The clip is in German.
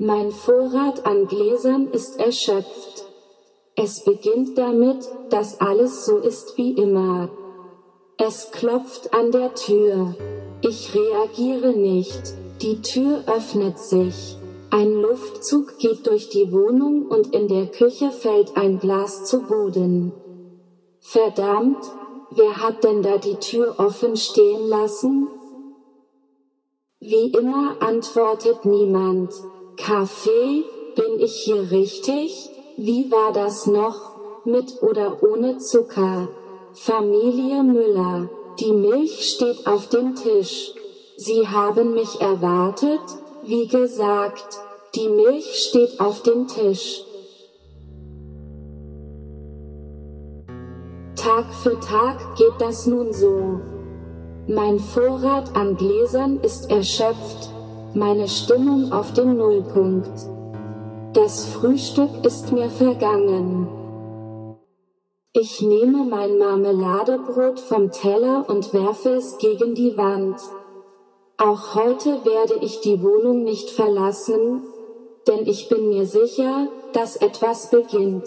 Mein Vorrat an Gläsern ist erschöpft. Es beginnt damit, dass alles so ist wie immer. Es klopft an der Tür. Ich reagiere nicht. Die Tür öffnet sich. Ein Luftzug geht durch die Wohnung und in der Küche fällt ein Glas zu Boden. Verdammt, wer hat denn da die Tür offen stehen lassen? Wie immer antwortet niemand. Kaffee, bin ich hier richtig? Wie war das noch? Mit oder ohne Zucker? Familie Müller, die Milch steht auf dem Tisch. Sie haben mich erwartet? Wie gesagt, die Milch steht auf dem Tisch. Tag für Tag geht das nun so. Mein Vorrat an Gläsern ist erschöpft, meine Stimmung auf dem Nullpunkt. Das Frühstück ist mir vergangen. Ich nehme mein Marmeladebrot vom Teller und werfe es gegen die Wand. Auch heute werde ich die Wohnung nicht verlassen, denn ich bin mir sicher, dass etwas beginnt.